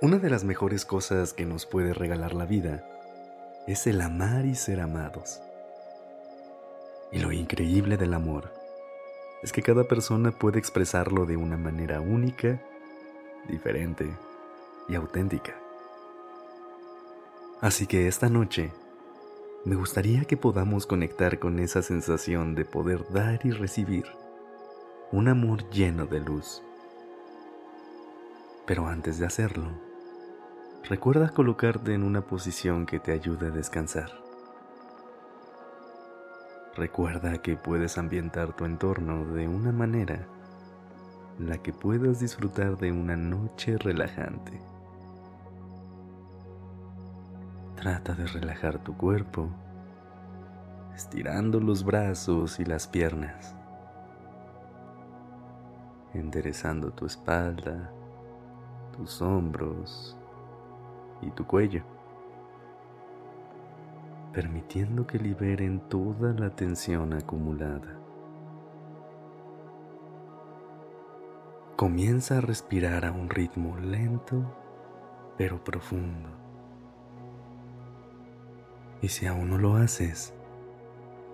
Una de las mejores cosas que nos puede regalar la vida es el amar y ser amados. Y lo increíble del amor es que cada persona puede expresarlo de una manera única, diferente y auténtica. Así que esta noche me gustaría que podamos conectar con esa sensación de poder dar y recibir un amor lleno de luz. Pero antes de hacerlo, recuerda colocarte en una posición que te ayude a descansar. Recuerda que puedes ambientar tu entorno de una manera en la que puedas disfrutar de una noche relajante. Trata de relajar tu cuerpo, estirando los brazos y las piernas, enderezando tu espalda, tus hombros y tu cuello, permitiendo que liberen toda la tensión acumulada. Comienza a respirar a un ritmo lento pero profundo. Y si aún no lo haces,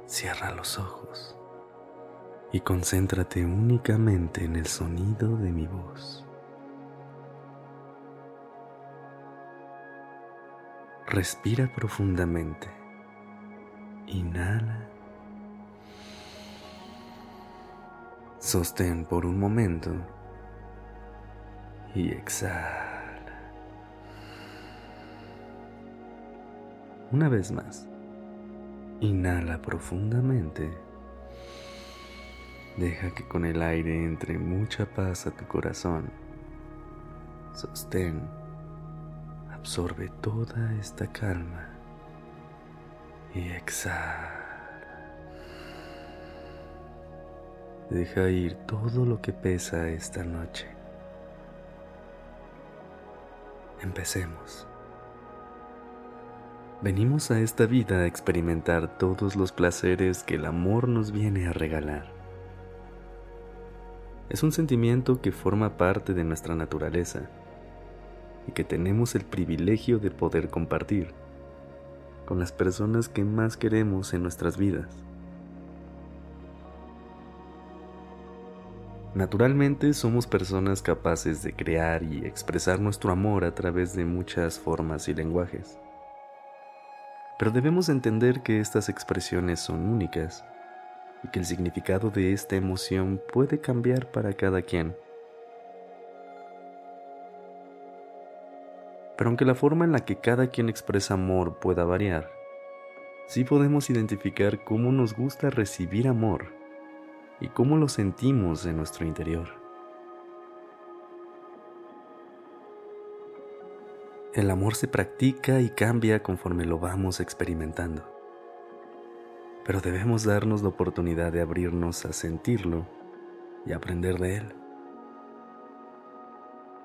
cierra los ojos y concéntrate únicamente en el sonido de mi voz. Respira profundamente. Inhala. Sostén por un momento y exhala. Una vez más, inhala profundamente. Deja que con el aire entre mucha paz a tu corazón. Sostén. Absorbe toda esta calma. Y exhala. Deja ir todo lo que pesa esta noche. Empecemos. Venimos a esta vida a experimentar todos los placeres que el amor nos viene a regalar. Es un sentimiento que forma parte de nuestra naturaleza y que tenemos el privilegio de poder compartir con las personas que más queremos en nuestras vidas. Naturalmente somos personas capaces de crear y expresar nuestro amor a través de muchas formas y lenguajes. Pero debemos entender que estas expresiones son únicas y que el significado de esta emoción puede cambiar para cada quien. Pero aunque la forma en la que cada quien expresa amor pueda variar, sí podemos identificar cómo nos gusta recibir amor y cómo lo sentimos en nuestro interior. El amor se practica y cambia conforme lo vamos experimentando. Pero debemos darnos la oportunidad de abrirnos a sentirlo y aprender de él.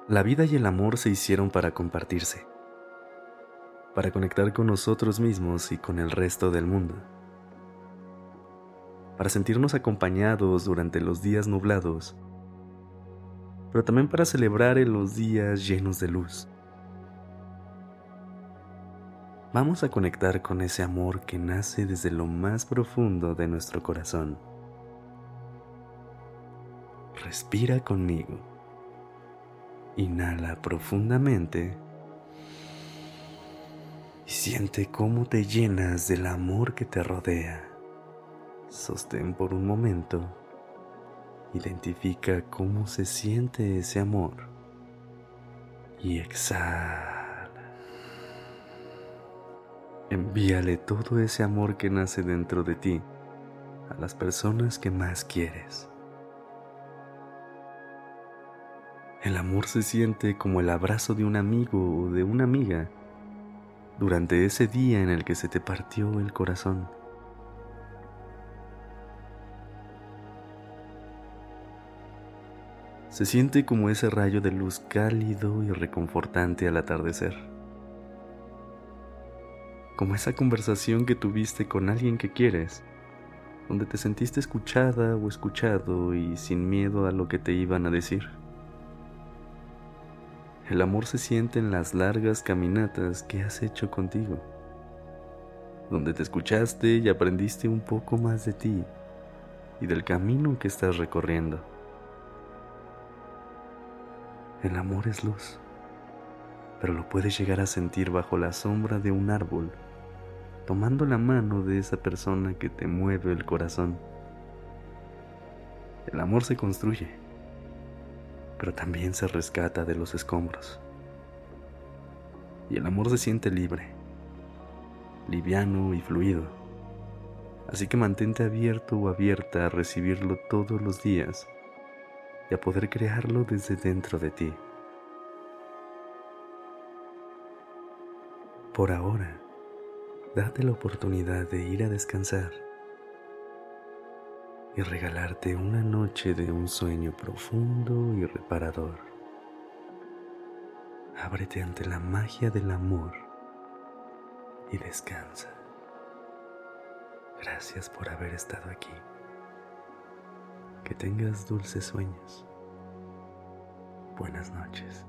La vida y el amor se hicieron para compartirse, para conectar con nosotros mismos y con el resto del mundo, para sentirnos acompañados durante los días nublados, pero también para celebrar en los días llenos de luz vamos a conectar con ese amor que nace desde lo más profundo de nuestro corazón. Respira conmigo. Inhala profundamente y siente cómo te llenas del amor que te rodea. Sostén por un momento. Identifica cómo se siente ese amor. Y exhala. Envíale todo ese amor que nace dentro de ti a las personas que más quieres. El amor se siente como el abrazo de un amigo o de una amiga, durante ese día en el que se te partió el corazón. Se siente como ese rayo de luz cálido y reconfortante al atardecer. Como esa conversación que tuviste con alguien que quieres, donde te sentiste escuchada o escuchado y sin miedo a lo que te iban a decir. El amor se siente en las largas caminatas que has hecho contigo, donde te escuchaste y aprendiste un poco más de ti y del camino que estás recorriendo. El amor es luz, pero lo puedes llegar a sentir bajo la sombra de un árbol, tomando la mano de esa persona que te mueve el corazón. El amor se construye, pero también se rescata de los escombros. Y el amor se siente libre, liviano y fluido. Así que mantente abierto o abierta a recibirlo todos los días y a poder crearlo desde dentro de ti. Por ahora, date la oportunidad de ir a descansar y regalarte una noche de un sueño profundo y reparador. Ábrete ante la magia del amor y descansa. Gracias por haber estado aquí. Que tengas dulces sueños. Buenas noches.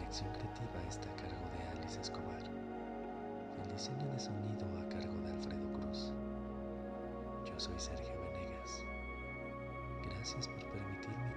Dirección creativa está a cargo de Alice Escobar el diseño de sonido a cargo de Alfredo Cruz. Yo soy Sergio Venegas. Gracias por permitirme